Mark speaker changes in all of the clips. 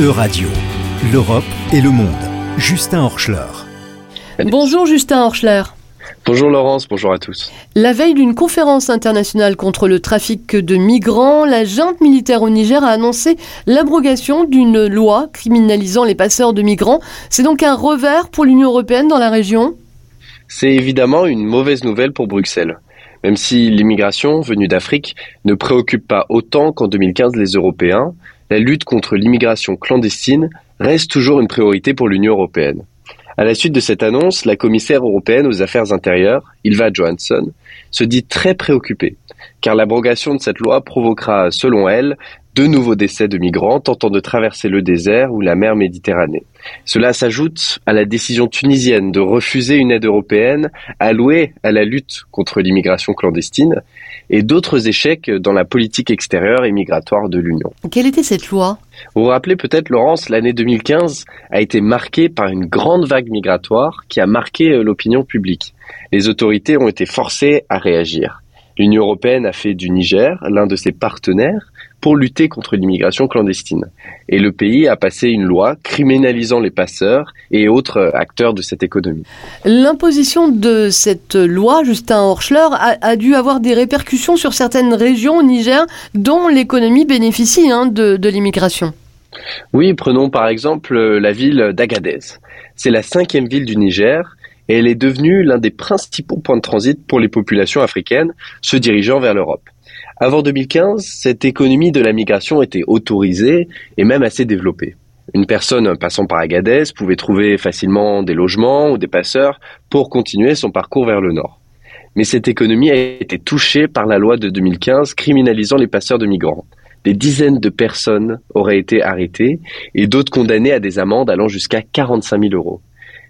Speaker 1: E-Radio, l'Europe et le monde. Justin Horschler.
Speaker 2: Bonjour Justin Horschler.
Speaker 3: Bonjour Laurence, bonjour à tous.
Speaker 2: La veille d'une conférence internationale contre le trafic de migrants, la junte militaire au Niger a annoncé l'abrogation d'une loi criminalisant les passeurs de migrants. C'est donc un revers pour l'Union européenne dans la région?
Speaker 3: C'est évidemment une mauvaise nouvelle pour Bruxelles. Même si l'immigration venue d'Afrique ne préoccupe pas autant qu'en 2015 les Européens, la lutte contre l'immigration clandestine reste toujours une priorité pour l'Union européenne. À la suite de cette annonce, la commissaire européenne aux affaires intérieures, Ilva Johansson, se dit très préoccupée, car l'abrogation de cette loi provoquera, selon elle, deux nouveaux décès de migrants tentant de traverser le désert ou la mer Méditerranée. Cela s'ajoute à la décision tunisienne de refuser une aide européenne allouée à la lutte contre l'immigration clandestine et d'autres échecs dans la politique extérieure et migratoire de l'Union.
Speaker 2: Quelle était cette loi?
Speaker 3: Vous vous rappelez peut-être, Laurence, l'année 2015 a été marquée par une grande vague migratoire qui a marqué euh, l'opinion publique. Les autorités ont été forcées à réagir. L'Union européenne a fait du Niger l'un de ses partenaires pour lutter contre l'immigration clandestine. Et le pays a passé une loi criminalisant les passeurs et autres acteurs de cette économie.
Speaker 2: L'imposition de cette loi, Justin Horschler, a, a, dû avoir des répercussions sur certaines régions au Niger dont l'économie bénéficie hein, de, de l'immigration.
Speaker 3: Oui, prenons par exemple la ville d'Agadez. C'est la cinquième ville du Niger et elle est devenue l'un des principaux points de transit pour les populations africaines se dirigeant vers l'Europe. Avant 2015, cette économie de la migration était autorisée et même assez développée. Une personne passant par Agadez pouvait trouver facilement des logements ou des passeurs pour continuer son parcours vers le nord. Mais cette économie a été touchée par la loi de 2015 criminalisant les passeurs de migrants. Des dizaines de personnes auraient été arrêtées et d'autres condamnées à des amendes allant jusqu'à 45 000 euros.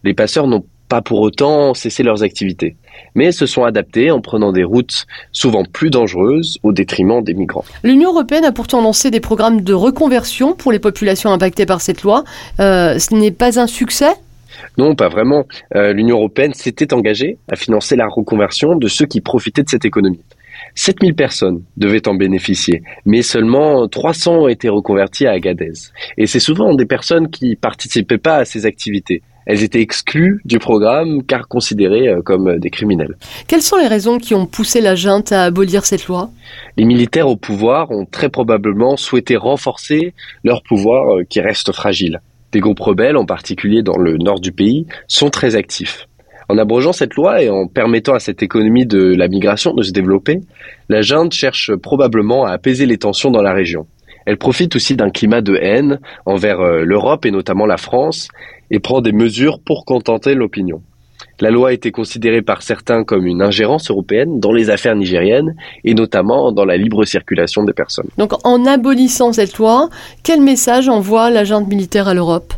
Speaker 3: Les passeurs n'ont pas pour autant cessé leurs activités, mais se sont adaptés en prenant des routes souvent plus dangereuses au détriment des migrants.
Speaker 2: L'Union européenne a pourtant lancé des programmes de reconversion pour les populations impactées par cette loi. Euh, ce n'est pas un succès?
Speaker 3: Non, pas vraiment. Euh, L'Union européenne s'était engagée à financer la reconversion de ceux qui profitaient de cette économie. 7000 personnes devaient en bénéficier, mais seulement 300 ont été reconvertis à Agadez. Et c'est souvent des personnes qui participaient pas à ces activités. Elles étaient exclues du programme car considérées comme des criminels.
Speaker 2: Quelles sont les raisons qui ont poussé la junte à abolir cette loi?
Speaker 3: Les militaires au pouvoir ont très probablement souhaité renforcer leur pouvoir qui reste fragile. Des groupes rebelles, en particulier dans le nord du pays, sont très actifs. En abrogeant cette loi et en permettant à cette économie de la migration de se développer, la junte cherche probablement à apaiser les tensions dans la région. Elle profite aussi d'un climat de haine envers l'Europe et notamment la France et prend des mesures pour contenter l'opinion. La loi a été considérée par certains comme une ingérence européenne dans les affaires nigériennes et notamment dans la libre circulation des personnes.
Speaker 2: Donc en abolissant cette loi, quel message envoie la junte militaire à l'Europe?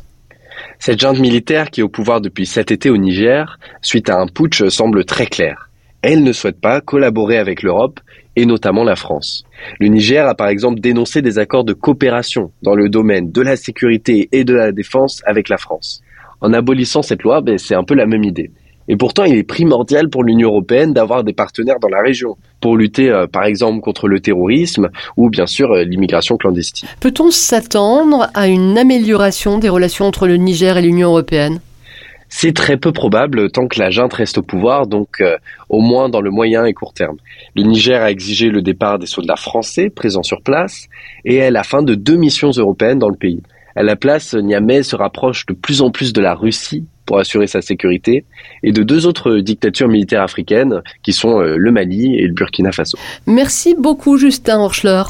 Speaker 3: Cette junte militaire qui est au pouvoir depuis cet été au Niger, suite à un putsch, semble très claire. Elle ne souhaite pas collaborer avec l'Europe et notamment la France. Le Niger a par exemple dénoncé des accords de coopération dans le domaine de la sécurité et de la défense avec la France. En abolissant cette loi, ben, c'est un peu la même idée. Et pourtant, il est primordial pour l'Union européenne d'avoir des partenaires dans la région pour lutter, euh, par exemple, contre le terrorisme ou bien sûr euh, l'immigration clandestine.
Speaker 2: Peut-on s'attendre à une amélioration des relations entre le Niger et l'Union européenne?
Speaker 3: C'est très peu probable tant que la junte reste au pouvoir, donc euh, au moins dans le moyen et court terme. Le Niger a exigé le départ des soldats français présents sur place et à la fin de deux missions européennes dans le pays. À la place, Niamey se rapproche de plus en plus de la Russie pour assurer sa sécurité et de deux autres dictatures militaires africaines qui sont euh, le Mali et le Burkina Faso.
Speaker 2: Merci beaucoup Justin Horschler.